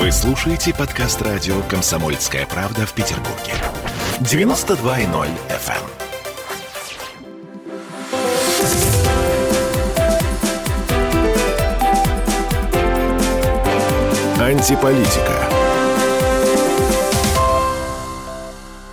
Вы слушаете подкаст радио «Комсомольская правда» в Петербурге. 92.0 FM. Антиполитика.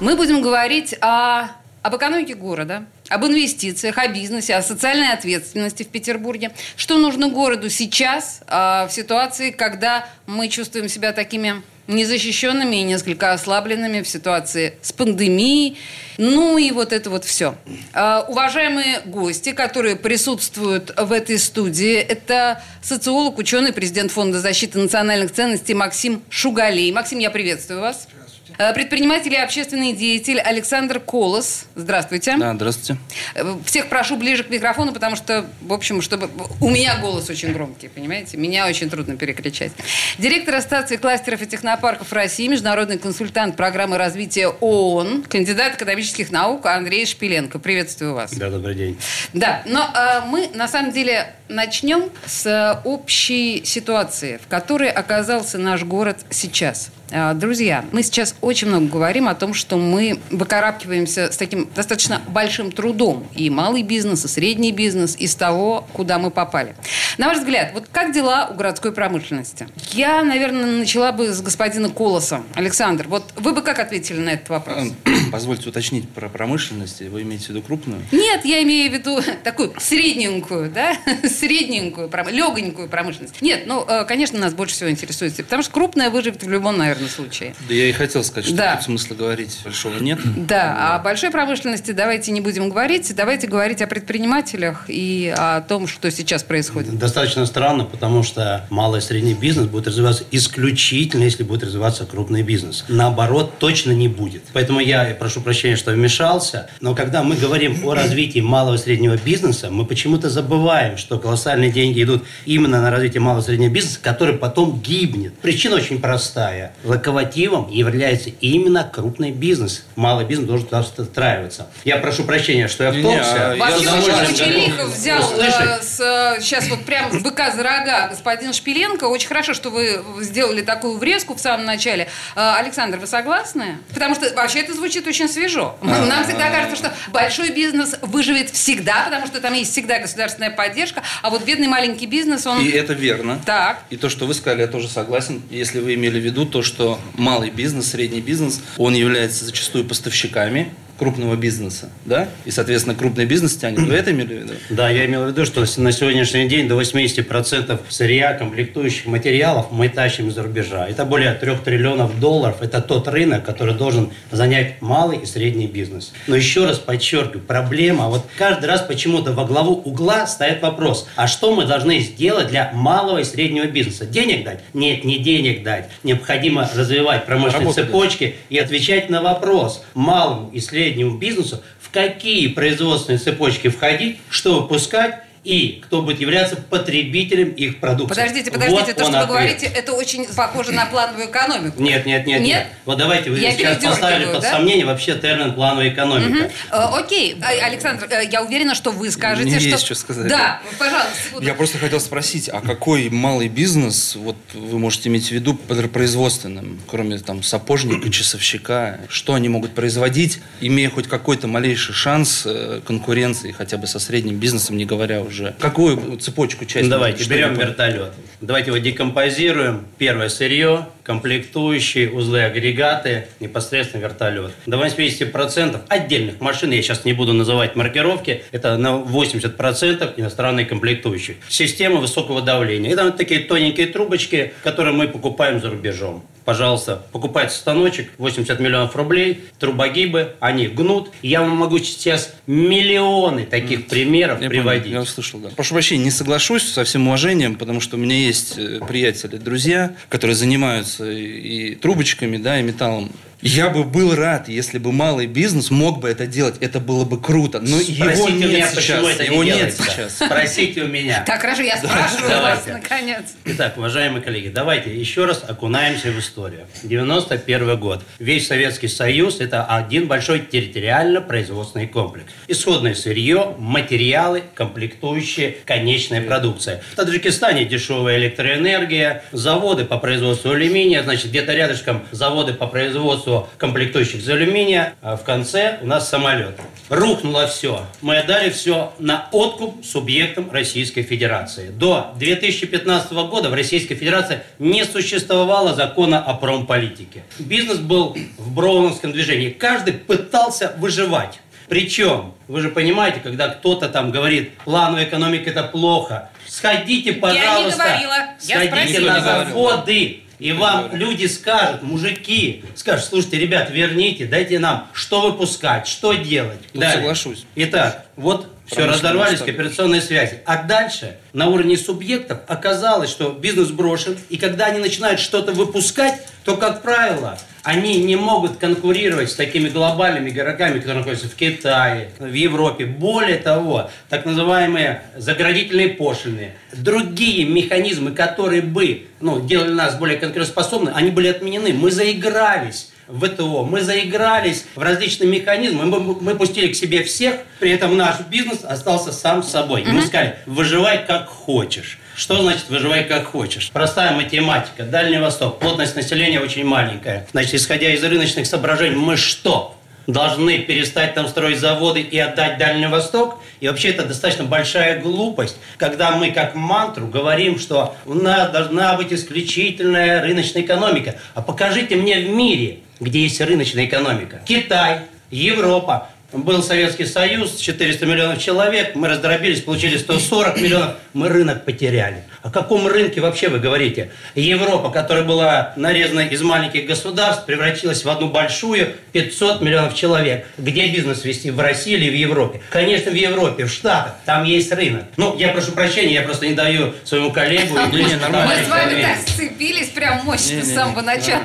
Мы будем говорить о, об экономике города, об инвестициях, о бизнесе, о социальной ответственности в Петербурге. Что нужно городу сейчас а, в ситуации, когда мы чувствуем себя такими незащищенными и несколько ослабленными в ситуации с пандемией. Ну и вот это вот все. А, уважаемые гости, которые присутствуют в этой студии, это социолог, ученый, президент Фонда защиты национальных ценностей Максим Шугалей. Максим, я приветствую вас. Предприниматель и общественный деятель Александр Колос. Здравствуйте. Да, здравствуйте. Э, всех прошу ближе к микрофону, потому что, в общем, чтобы... У меня голос очень громкий, понимаете? Меня очень трудно перекричать. Директор Ассоциации кластеров и технопарков России, международный консультант программы развития ООН, кандидат экономических наук Андрей Шпиленко. Приветствую вас. Да, добрый день. Да, но э, мы, на самом деле, начнем с общей ситуации, в которой оказался наш город сейчас. Друзья, мы сейчас очень много говорим о том, что мы выкарабкиваемся с таким достаточно большим трудом. И малый бизнес, и средний бизнес из того, куда мы попали. На ваш взгляд, вот как дела у городской промышленности? Я, наверное, начала бы с господина Колоса. Александр, вот вы бы как ответили на этот вопрос? Позвольте уточнить про промышленность. Вы имеете в виду крупную? Нет, я имею в виду такую средненькую, да? Средненькую, легонькую промышленность. Нет, ну, э, конечно, нас больше всего интересует. Потому что крупная выживет в любом, наверное, случае. Да я и хотел сказать, что да. тут смысла говорить большого нет. Да, а о большой промышленности давайте не будем говорить. Давайте говорить о предпринимателях и о том, что сейчас происходит. Достаточно странно, потому что малый и средний бизнес будет развиваться исключительно, если будет развиваться крупный бизнес. Наоборот, точно не будет. Поэтому я прошу прощения, что вмешался, но когда мы говорим о развитии малого и среднего бизнеса, мы почему-то забываем, что колоссальные деньги идут именно на развитие малого и среднего бизнеса, который потом гибнет. Причина очень простая локомотивом является именно крупный бизнес. Малый бизнес должен туда встраиваться. Я прошу прощения, что я вторгся. Не, Вообще лихо взял э, с, сейчас вот прям быка за рога господин Шпиленко. Очень хорошо, что вы сделали такую врезку в самом начале. Э, Александр, вы согласны? Потому что вообще это звучит очень свежо. А. Нам всегда кажется, что большой бизнес выживет всегда, потому что там есть всегда государственная поддержка, а вот бедный маленький бизнес, он... И это верно. Так. И то, что вы сказали, я тоже согласен. Если вы имели в виду то, что малый бизнес, средний бизнес, он является зачастую поставщиками крупного бизнеса, да? И, соответственно, крупный бизнес тянет. Вы это имели в виду? Да, я имел в виду, что на сегодняшний день до 80% сырья, комплектующих материалов мы тащим из-за рубежа. Это более 3 триллионов долларов. Это тот рынок, который должен занять малый и средний бизнес. Но еще раз подчеркиваю, проблема, вот каждый раз почему-то во главу угла стоит вопрос, а что мы должны сделать для малого и среднего бизнеса? Денег дать? Нет, не денег дать. Необходимо развивать промышленные Работа цепочки и отвечать на вопрос малому и среднему среднему бизнесу, в какие производственные цепочки входить, что выпускать и кто будет являться потребителем их продукции. Подождите, подождите, вот то, что вы говорите, это очень похоже на плановую экономику. Нет, нет, нет, нет. нет. Вот давайте вы я сейчас поставили под да? сомнение вообще термин плановая экономика. Угу. Э, окей, а, Александр, э, я уверена, что вы скажете, Мне что... есть что сказать. Да, пожалуйста. Я просто хотел спросить, а какой малый бизнес, вот вы можете иметь в виду производственным, кроме там сапожника, часовщика, что они могут производить, имея хоть какой-то малейший шанс э, конкуренции хотя бы со средним бизнесом, не говоря уже. Какую цепочку часть? Давайте, берем вертолет. Давайте его декомпозируем. Первое сырье, комплектующие, узлы, агрегаты, непосредственно вертолет. До 80% отдельных машин, я сейчас не буду называть маркировки, это на 80% иностранные комплектующие. Система высокого давления. Это вот такие тоненькие трубочки, которые мы покупаем за рубежом пожалуйста, покупайте станочек, 80 миллионов рублей, трубогибы, они гнут. Я вам могу сейчас миллионы таких mm. примеров я приводить. Понял, я услышал, да. Прошу прощения, не соглашусь со всем уважением, потому что у меня есть э, приятели, друзья, которые занимаются и трубочками, да, и металлом. Я бы был рад, если бы малый бизнес мог бы это делать. Это было бы круто. Но Спросите его у нет меня, сейчас. почему это его не нет делается. сейчас. Спросите у меня. Так, хорошо, я спрашиваю вас, наконец. Итак, уважаемые коллеги, давайте еще раз окунаемся в историю. 91 год. Весь Советский Союз – это один большой территориально-производственный комплекс. Исходное сырье, материалы, комплектующие, конечная продукция. В Таджикистане дешевая электроэнергия, заводы по производству алюминия, значит, где-то рядышком заводы по производству комплектующих из алюминия, а в конце у нас самолет. Рухнуло все. Мы отдали все на откуп субъектам Российской Федерации. До 2015 года в Российской Федерации не существовало закона о промполитике. Бизнес был в броуновском движении. Каждый пытался выживать. Причем, вы же понимаете, когда кто-то там говорит, плановая экономика это плохо, сходите, пожалуйста, говорила. Я сходите спросила. на Не говорил. заводы, и вам люди скажут, мужики, скажут, слушайте, ребят, верните, дайте нам, что выпускать, что делать. Тут Далее. соглашусь. Итак, вот все разорвались кооперационные связи. А дальше на уровне субъектов оказалось, что бизнес брошен, и когда они начинают что-то выпускать, то, как правило, они не могут конкурировать с такими глобальными игроками, которые находятся в Китае, в Европе. Более того, так называемые заградительные пошлины, другие механизмы, которые бы ну, делали нас более конкурентоспособны, они были отменены. Мы заигрались в ВТО. Мы заигрались в различные механизмы, мы, мы пустили к себе всех, при этом наш бизнес остался сам собой. И мы сказали, выживай как хочешь. Что значит выживай как хочешь? Простая математика. Дальний Восток, плотность населения очень маленькая. Значит, исходя из рыночных соображений, мы что? Должны перестать там строить заводы и отдать Дальний Восток? И вообще это достаточно большая глупость, когда мы как мантру говорим, что у нас должна быть исключительная рыночная экономика. А покажите мне в мире, где есть рыночная экономика. Китай, Европа. Был Советский Союз, 400 миллионов человек, мы раздробились, получили 140 миллионов, мы рынок потеряли. О каком рынке вообще вы говорите? Европа, которая была нарезана из маленьких государств, превратилась в одну большую, 500 миллионов человек. Где бизнес вести, в России или в Европе? Конечно, в Европе, в Штатах, там есть рынок. Ну, я прошу прощения, я просто не даю своему коллегу... Нормально. Мы с вами так сцепились прям мощно с самого начала.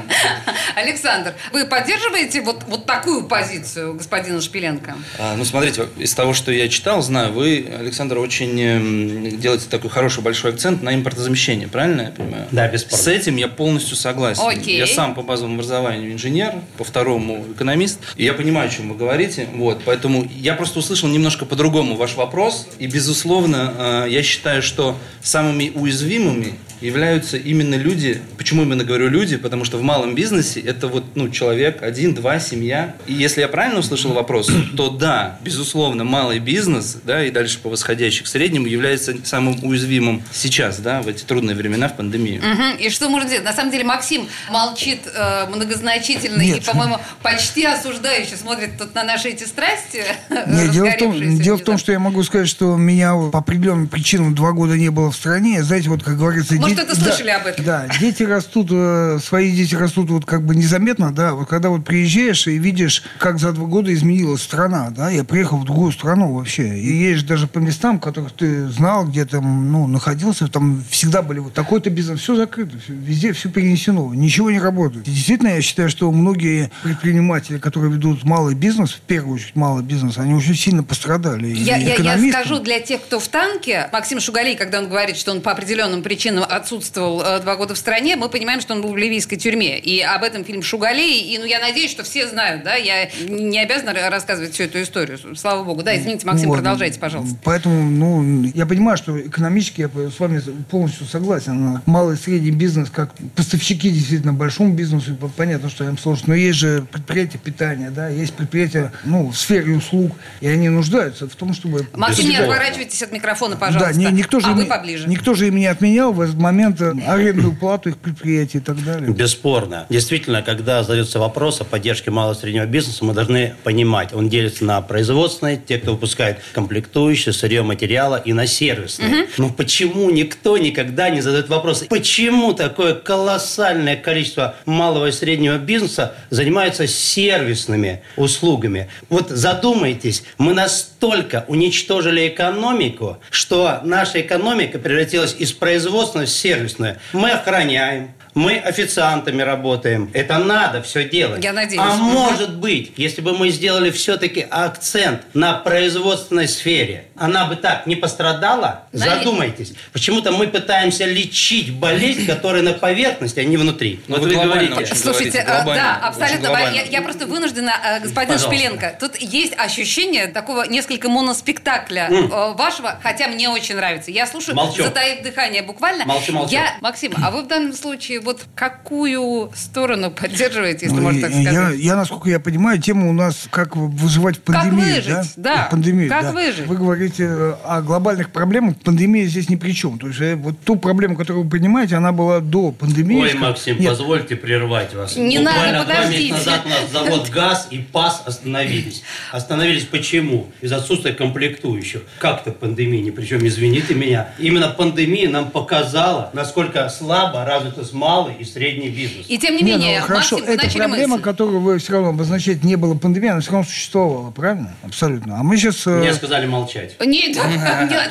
Александр, вы поддерживаете вот, вот такую позицию господина Шпиленко? А, ну, смотрите, из того, что я читал, знаю, вы, Александр, очень эм, делаете такой хороший большой акцент на импортозамещение, правильно я понимаю? Да, бесспорно. С этим я полностью согласен. Окей. Я сам по базовому образованию инженер, по второму экономист, и я понимаю, о чем вы говорите, вот, поэтому я просто услышал немножко по-другому ваш вопрос, и, безусловно, э, я считаю, что самыми уязвимыми являются именно люди. Почему именно говорю люди? Потому что в малом бизнесе это вот ну, человек, один, два, семья. И если я правильно услышал вопрос, то да, безусловно, малый бизнес, да, и дальше по восходящей к среднему является самым уязвимым сейчас, да, в эти трудные времена, в пандемию. Мгм. И что можно делать? На самом деле Максим молчит э, многозначительно и, Нет. по-моему, почти осуждающе смотрит тут на наши эти страсти. Нет, дело в, том, дело в том, что я могу сказать, что меня по определенным причинам два года не было в стране. Знаете, вот как говорится... Может, это слышали да, об этом? Да, дети растут, э, свои дети растут вот как бы незаметно, да. Вот когда вот приезжаешь и видишь, как за два года изменилась страна, да. Я приехал в другую страну вообще. И едешь даже по местам, которых ты знал, где там, ну, находился, там всегда были вот такой-то бизнес. Все закрыто, всё, везде все перенесено, ничего не работает. И действительно, я считаю, что многие предприниматели, которые ведут малый бизнес, в первую очередь малый бизнес, они очень сильно пострадали. Я, я- я скажу для тех, кто в танке, Максим Шугалей, когда он говорит, что он по определенным причинам отсутствовал э, два года в стране, мы понимаем, что он был в ливийской тюрьме. И об этом фильм Шугалей. И ну, я надеюсь, что все знают, да, я не обязана ра- рассказывать всю эту историю. Слава богу. Да, извините, Максим, Вот. продолжайте, пожалуйста. Поэтому, ну, я понимаю, что экономически я с вами полностью согласен. Малый и средний бизнес, как поставщики действительно большому бизнесу, по- понятно, что им сложно. Но есть же предприятия питания, да, есть предприятия, ну, в сфере услуг, и они нуждаются в том, чтобы... Максим, не отворачивайтесь от микрофона, пожалуйста. Да, ни- никто же, а им- вы поближе. никто же им не отменял в этот момент э, арендную плату их предприятий и так далее. Бесспорно. Действительно, когда задается вопрос о поддержке малого и среднего бизнеса, мы должны понимать, он делится на производственные, те, кто выпускает комплектующие, сырье материала, и на сервисные. Но почему никто никогда не задает вопрос, почему такое колоссальное количество малого и среднего бизнеса занимается сервисными услугами? Вот задумайтесь, мы настолько уничтожили экономику, что наша экономика превратилась из производственной в сервисную. Мы охраняем, Мы официантами работаем. Это надо все делать. Я надеюсь. А может быть, если бы мы сделали все-таки акцент на производственной сфере, она бы так не пострадала? Знаете- Задумайтесь. Почему-то мы пытаемся лечить болезнь, которая на поверхности, а не внутри. Ну, вот вы говорите. Слушайте, говорите, э, глобально, да, абсолютно. Я, я просто вынуждена, э, господин Пожалуйста. Шпиленко, тут есть ощущение такого несколько моноспектакля э, вашего, хотя мне очень нравится. Я слушаю, Молчу. затаив дыхание буквально. Молчу, молчу. Я, Максим, а вы в данном случае вот какую сторону поддерживаете, если Ну, можно так я, сказать? я, насколько я понимаю, тема у нас как выживать в пандемии. выжить, да. В пандемии, Как да. выжить? Вы говорите э, о глобальных проблемах, пандемия здесь ни при чем. То есть э, вот ту проблему, которую вы понимаете, она была до пандемии. Ой, Максим, Нет, позвольте прервать вас. Не Буквально надо, два подождите. месяца назад у нас завод ГАЗ и ПАС остановились. Остановились почему? Из отсутствия комплектующих. Как-то пандемия, ни при чем, извините меня. Именно пандемия нам показала, насколько слабо развиты малый и средний бизнес. И тем не не, ну, менее, хорошо, Максим, эта проблема, мысль. которую вы все равно обозначаете, не было пандемии, она все равно существовала, правильно? Абсолютно. А мы сейчас... Мне сказали молчать. Нет,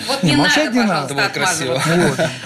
вот не молчать не надо. пожалуйста, Это было красиво.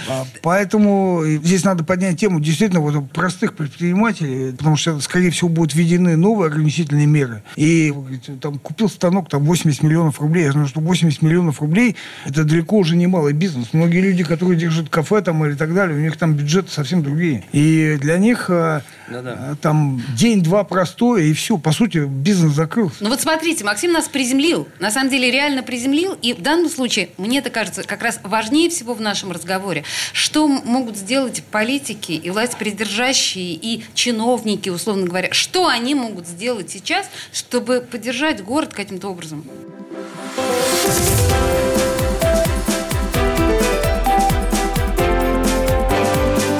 А, Поэтому здесь надо поднять тему действительно вот простых предпринимателей, потому что, скорее всего, будут введены новые ограничительные меры. И вы говорите, там купил станок, там 80 миллионов рублей. Я знаю, что 80 миллионов рублей – это далеко уже не малый бизнес. Многие люди, которые держат кафе там или так далее, у них там бюджеты совсем другие. И для них а, Да-да. а, там день-два простой, и все. По сути, бизнес закрылся. Ну вот смотрите, Максим нас приземлил. На самом деле реально приземлил. И в данном случае, мне это кажется, как раз важнее всего в нашем разговоре, что могут сделать политики и власть придержащие, и чиновники, условно говоря. Что они могут сделать сейчас, чтобы поддержать город каким-то образом?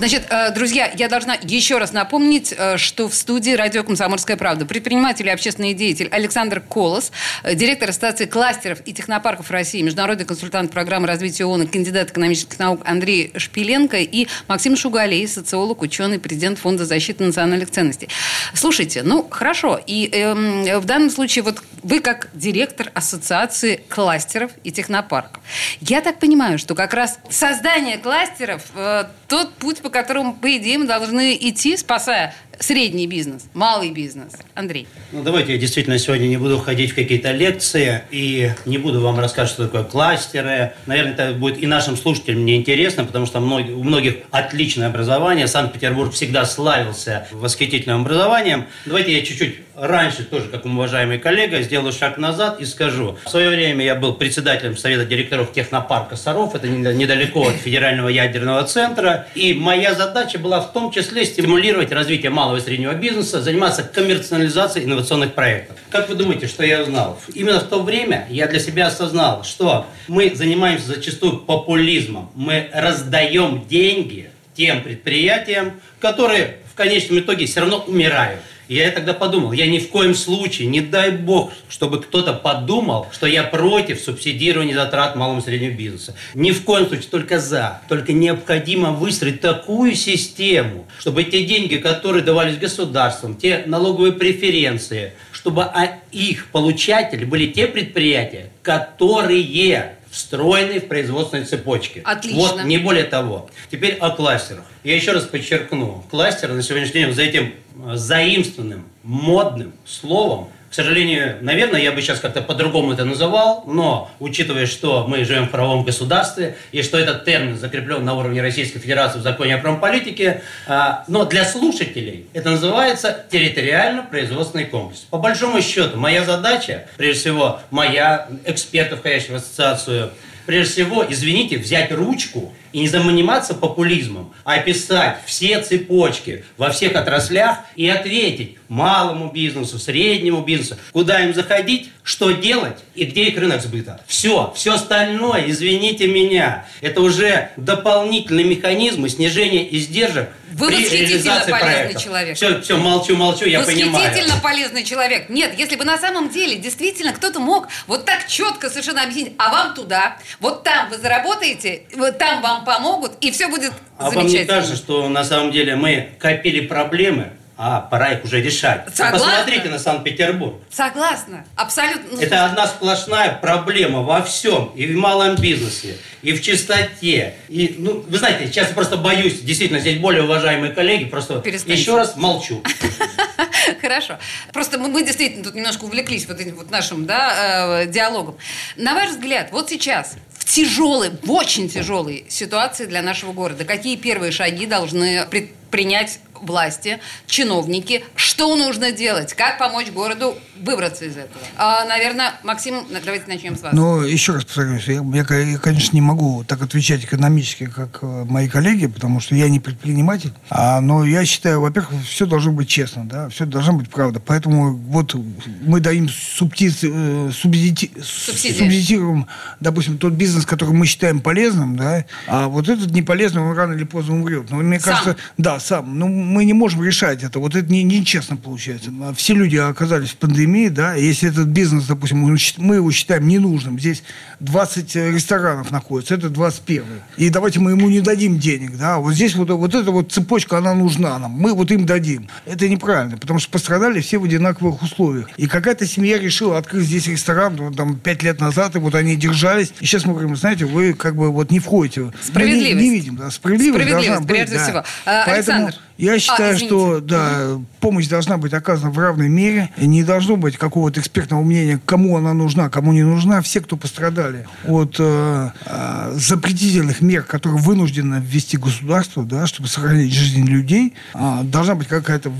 Значит, э, друзья, я должна еще раз напомнить, э, что в студии радио «Комсомольская правда» предприниматель и общественный деятель Александр Колос, э, директор Ассоциации кластеров и технопарков России, международный консультант программы развития ООН кандидат экономических наук Андрей Шпиленко и Максим Шугалей, социолог, ученый, президент Фонда защиты национальных ценностей. Слушайте, ну, хорошо. И эм, в данном случае вот вы как директор Ассоциации кластеров и технопарков. Я так понимаю, что как раз создание кластеров э, тот путь, по которому, по идее, мы должны идти, спасая средний бизнес, малый бизнес. Андрей. Ну, давайте я действительно сегодня не буду ходить в какие-то лекции и не буду вам рассказывать, что такое кластеры. Наверное, это будет и нашим слушателям неинтересно, потому что у многих отличное образование. Санкт-Петербург всегда славился восхитительным образованием. Давайте я чуть-чуть раньше, тоже как уважаемый коллега, сделаю шаг назад и скажу. В свое время я был председателем Совета директоров технопарка «Саров». Это не- недалеко от Федерального ядерного центра. И моя задача была в том числе стимулировать развитие малого и среднего бизнеса, заниматься коммерциализацией инновационных проектов. Как вы думаете, что я узнал? Именно в то время я для себя осознал, что мы занимаемся зачастую популизмом. Мы раздаем деньги тем предприятиям, которые в конечном итоге все равно умирают. И я тогда подумал, я ни в коем случае, не дай бог, чтобы кто-то подумал, что я против субсидирования затрат малого и среднего бизнеса. Ни в коем случае, только за. Только необходимо выстроить такую систему, чтобы те деньги, которые давались государством, те налоговые преференции, чтобы их получатели были те предприятия, которые встроенный в производственной цепочке. Отлично. Вот, не более того. Теперь о кластерах. Я еще раз подчеркну. Кластер на сегодняшний день за этим заимственным, модным словом к сожалению, наверное, я бы сейчас как-то по-другому это называл, но учитывая, что мы живем в правовом государстве и что этот термин закреплен на уровне Российской Федерации в законе о промполитике, а, но для слушателей это называется территориально-производственный комплекс. По большому счету, моя задача, прежде всего, моя, экспертов, входящих в ассоциацию, прежде всего, извините, взять ручку и не заниматься популизмом, а описать все цепочки во всех отраслях и ответить малому бизнесу, среднему бизнесу, куда им заходить, что делать и где их рынок сбыта. Все, все остальное, извините меня, это уже дополнительные механизмы снижения издержек Вы при восхитительно полезный проектов. человек. Все, все, молчу, молчу, я понимаю. Восхитительно полезный человек. Нет, если бы на самом деле действительно кто-то мог вот так четко совершенно объяснить, а вам туда, вот там вы заработаете, вот там вам помогут, и все будет А вам не замечательно. кажется, что на самом деле мы копили проблемы, а пора их уже решать? Согласна. Посмотрите на Санкт-Петербург. Согласна, абсолютно. Это одна сплошная проблема во всем, и в малом бизнесе, и в чистоте. И, ну, вы знаете, сейчас я просто боюсь, действительно, здесь более уважаемые коллеги, просто еще раз молчу. Хорошо. Просто мы, мы действительно тут немножко увлеклись вот этим вот нашим да, э, диалогом. На ваш взгляд, вот сейчас тяжелой, в очень тяжелой ситуации для нашего города, какие первые шаги должны предпринять власти, чиновники, что нужно делать, как помочь городу выбраться из этого? А, наверное, Максим, давайте начнем с вас. Но еще раз повторюсь, я, я, я, конечно, не могу так отвечать экономически, как э, мои коллеги, потому что я не предприниматель. А, но я считаю, во-первых, все должно быть честно, да, все должно быть правда. Поэтому вот мы даем субти, э, субсиди- Субсидии. субсидируем, допустим, тот бизнес, который мы считаем полезным, да, а вот этот неполезный, он рано или поздно умрет. Но мне Сам. кажется, да, сам. Ну, мы не можем решать это. Вот это не, нечестно получается. А Все люди оказались в пандемии, да, если этот бизнес, допустим, мы, его считаем ненужным, здесь 20 ресторанов находится, это 21 И давайте мы ему не дадим денег, да, вот здесь вот, вот эта вот цепочка, она нужна нам, мы вот им дадим. Это неправильно, потому что пострадали все в одинаковых условиях. И какая-то семья решила открыть здесь ресторан, ну, там, 5 лет назад, и вот они держались. И сейчас мы говорим, знаете, вы как бы вот не входите. Мы не- Справедливость. Не, видим, да, справедливость, Справедливость, должна быть, прежде да. всего. А, Поэтому Александр. Я считаю, А, что да, помощь должна быть оказана в равной мере. Не должно быть какого-то экспертного мнения, кому она нужна, кому не нужна. Все, кто пострадали от э, э, запретительных мер, которые вынуждено ввести государство, да, чтобы сохранить жизнь людей, а, должна быть какая-то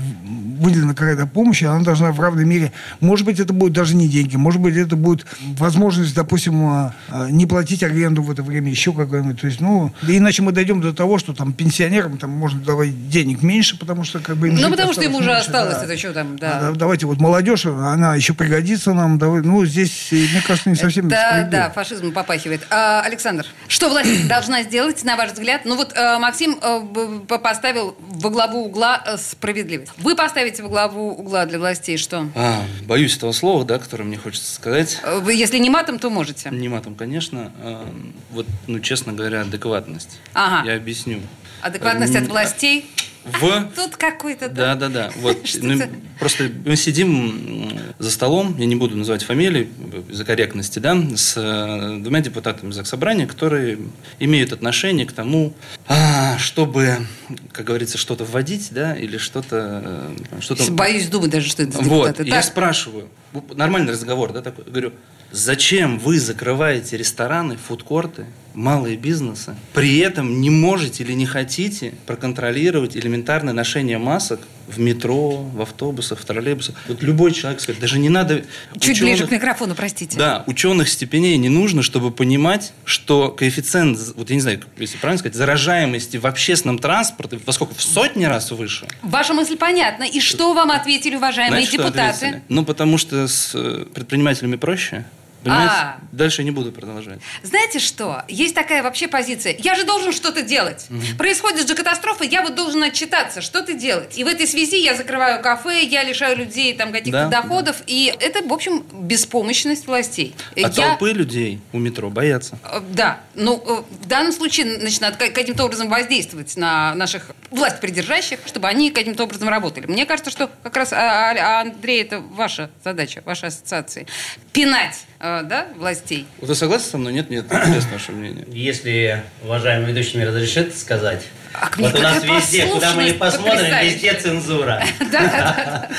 выделена какая-то помощь, и она должна в равной мере. Может быть, это будет даже не деньги, может быть, это будет возможность, допустим, э, э, не платить аренду в это время, еще какая-нибудь. То есть, ну, иначе мы дойдем до того, что там пенсионерам там можно давать денег меньше, потому что как бы им Ну, потому что ему уже меньше, осталось да. это что там, А, да. да, Давайте вот молодежь, она еще пригодится нам. Давай, ну, здесь, мне кажется, не совсем Да, да, фашизм попахивает. А, Александр, что власть должна сделать, на ваш взгляд? Ну вот э, Максим э, поставил во главу угла э, справедливость. Вы поставите во главу угла для властей что? А, боюсь этого слова, да, которое мне хочется сказать. Э, Вы, если не матом, то можете. Не матом, конечно. А, Вот, ну, честно говоря, адекватность. Ага. Я объясню. Адекватность от властей. В... Тут какой-то... Да, да, да. Вот, Что ну, за- просто мы сидим за столом, я не буду называть фамилии из-за корректности, да, с э, двумя депутатами Заксобрания, которые имеют отношение к тому, а, чтобы, как говорится, что-то вводить, да, или что-то... э, что-то Боюсь думать даже, что это за вот, депутаты. я Так. спрашиваю, нормальный разговор, да, такой, говорю, зачем вы закрываете рестораны, фудкорты, малые бизнесы, при этом не можете или не хотите проконтролировать элементарное ношение масок в метро, в автобусах, в троллейбусах. Вот любой человек скажет, даже не надо... Чуть ученых- ближе к микрофону, простите. Да, ученых степеней не нужно, чтобы понимать, что коэффициент, вот я не знаю, если правильно сказать, заражаемости в общественном транспорте, во сколько, в сотни раз выше. Ваша мысль понятна. И что вам ответили, уважаемые Знаете, депутаты? ответили? Ну, потому что с э, предпринимателями проще. Понимаете? А. Дальше не буду продолжать. Знаете что? Есть такая вообще позиция. Я же должен что-то делать. Происходит же катастрофа, я вот должен отчитаться, что-то делать. И в этой связи я закрываю кафе, я лишаю людей там каких-то Да, доходов. И это, в общем, беспомощность властей. А я... толпы людей у метро боятся. Э, Да, ну э, в данном случае ка- каким-то образом воздействовать на наших власть придержащих, чтобы они каким-то образом работали. Мне кажется, что как раз, а, а, Андрей, это ваша задача, вашей ассоциации. Пинать да, властей. Вы согласны со мной? Нет, нет, интересно ваше мнение. Если уважаемый ведущий мне разрешит сказать, Ах, вот у нас везде, куда мы не посмотрим, везде цензура.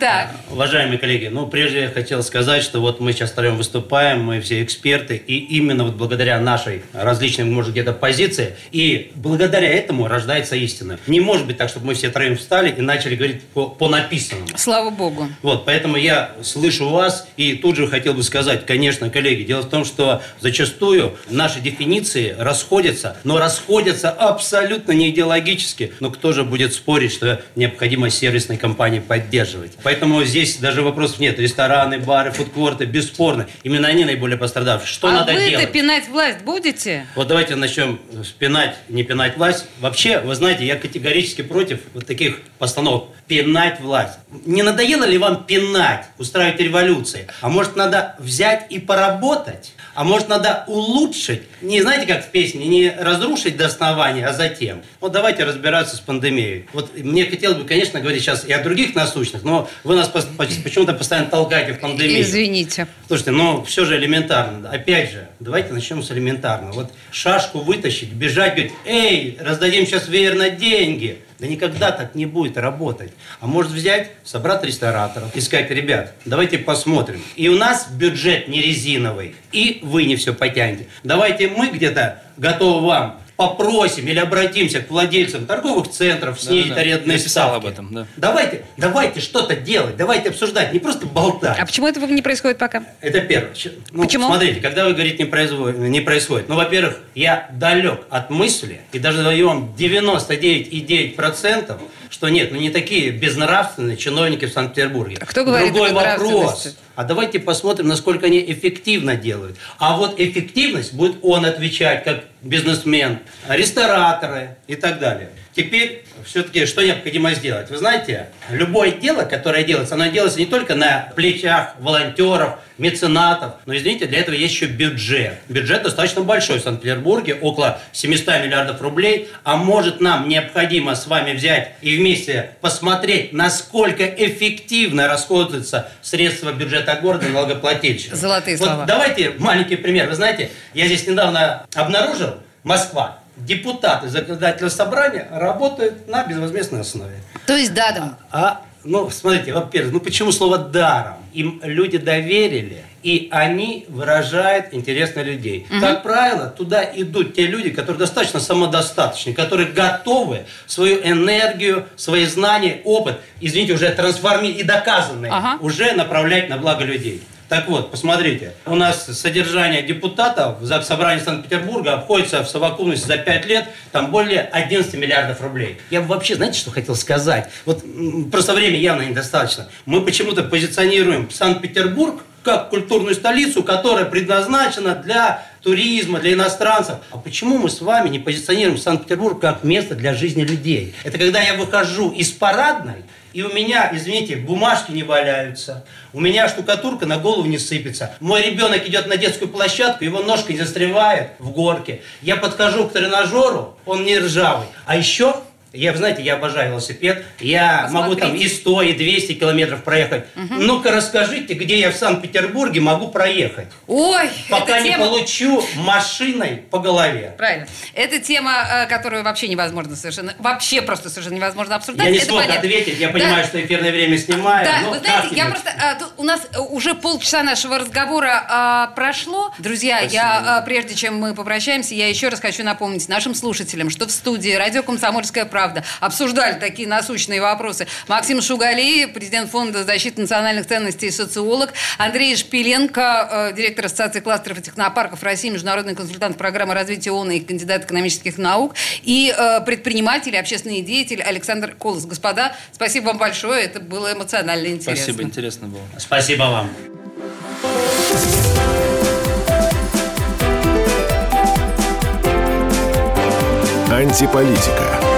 Так, Уважаемые коллеги, ну, прежде я хотел сказать, что вот мы сейчас втроем выступаем, мы все эксперты, и именно вот благодаря нашей различной, может, где-то позиции, и благодаря этому рождается истина. Не может быть так, чтобы мы все троем встали и начали говорить по, по написанному. слава богу. Вот, поэтому я слышу вас и тут же хотел бы сказать, конечно, коллеги, дело в том, что зачастую наши дефиниции расходятся, но расходятся абсолютно не идеологически. Но кто же будет спорить, что необходимо сервисной компании поддерживать? Поэтому здесь даже вопросов нет. Рестораны, бары, фудкорты, бесспорно. Именно они наиболее пострадавшие. Что а надо вы-то делать? пинать власть будете? Вот давайте начнем пинать, не пинать власть. Вообще, вы знаете, я категорически против вот таких постановок. Пинать власть. Не надоело ли вам пинать, устраивать революции? А может, надо взять и поработать? А может, надо улучшить? Не знаете, как в песне, не разрушить до основания, а затем. Вот давайте разбираться с пандемией. Вот мне хотелось бы, конечно, говорить сейчас и о других насущных, но вы нас почему-то постоянно толкаете в пандемию. Извините. Слушайте, ну все же элементарно. Опять же, давайте начнем с элементарного. Вот шашку вытащить, бежать, говорить, эй, раздадим сейчас веер на деньги. Да никогда так не будет работать. А может взять, собрать рестораторов и сказать, ребят, давайте посмотрим. И у нас бюджет не резиновый, и вы не все потянете. Давайте мы где-то готовы вам попросим или обратимся к владельцам торговых центров, снизить Да-да-да. арендные Я писал ставки. об этом, да. Давайте, давайте что-то делать, давайте обсуждать, не просто болтать. А почему этого не происходит пока? Это первое. Ну, Почему? Смотрите, когда вы говорите не, производит, не происходит. Ну, во-первых, я далек от мысли, и даже даю вам 99,9%, что нет, ну не такие безнравственные чиновники в Санкт-Петербурге. А кто говорит Другой вопрос. А давайте посмотрим, насколько они эффективно делают. А вот эффективность будет он отвечать, как бизнесмен, рестораторы и так далее. Теперь все-таки что необходимо сделать? Вы знаете, любое дело, которое делается, оно делается не только на плечах волонтеров, меценатов, но, извините, для этого есть еще бюджет. Бюджет достаточно большой в Санкт-Петербурге, около 700 миллиардов рублей, а может нам необходимо с вами взять и вместе посмотреть, насколько эффективно расходуются средства бюджета города и налогоплательщиков. Золотые Вот слова. Давайте маленький пример. Вы знаете, я здесь недавно обнаружил, Москва, депутаты законодательного собрания работают на безвозмездной основе. То есть дадом. А, ну, смотрите, во-первых, ну почему слово «даром»? Им люди доверили, и они выражают интерес на людей. Как правило, туда идут те люди, которые достаточно самодостаточны, которые готовы свою энергию, свои знания, опыт, извините, уже трансформировать и доказанные, Ага. уже направлять на благо людей. Так вот, посмотрите, у нас содержание депутатов в Собрании Санкт-Петербурга обходится в совокупности за 5 лет там более 11 миллиардов рублей. Я вообще, знаете, что хотел сказать? Вот просто времени явно недостаточно. Мы почему-то позиционируем Санкт-Петербург как культурную столицу, которая предназначена для туризма, для иностранцев. А почему мы с вами не позиционируем Санкт-Петербург как место для жизни людей? Это когда я выхожу из парадной, и у меня, извините, бумажки не валяются, у меня штукатурка на голову не сыпется. Мой ребенок идет на детскую площадку, его ножка не застревает в горке. Я подхожу к тренажеру, он не ржавый. А еще я, вы знаете, я обожаю велосипед. Я могу там и 100, и 200 километров проехать. Ну-ка расскажите, где я в Санкт-Петербурге могу проехать. Ой, Пока не тема... получу машиной по голове. Правильно. Это тема, э, которую вообще невозможно совершенно, вообще просто совершенно невозможно обсуждать. Я не Это смог понятно. ответить, я Да. понимаю, что эфирное время снимаю. Да, вы знаете, я просто... а, тут у нас э, уже полчаса нашего разговора а, прошло. Друзья, я, а, прежде чем мы попрощаемся, я еще раз хочу напомнить нашим слушателям, что в студии «Радио Комсомольская правда» обсуждали такие насущные вопросы Максим Шугалеев, президент Фонда защиты национальных ценностей и социолог, Андрей Шпиленко, э, директор Ассоциации кластеров и технопарков России, международный консультант программы развития ООН и кандидат экономических наук, и э, предприниматель, и общественный деятель Александр Колос. Господа, спасибо вам большое, это было эмоционально интересно. Спасибо, интересно было. Спасибо вам. Антиполитика.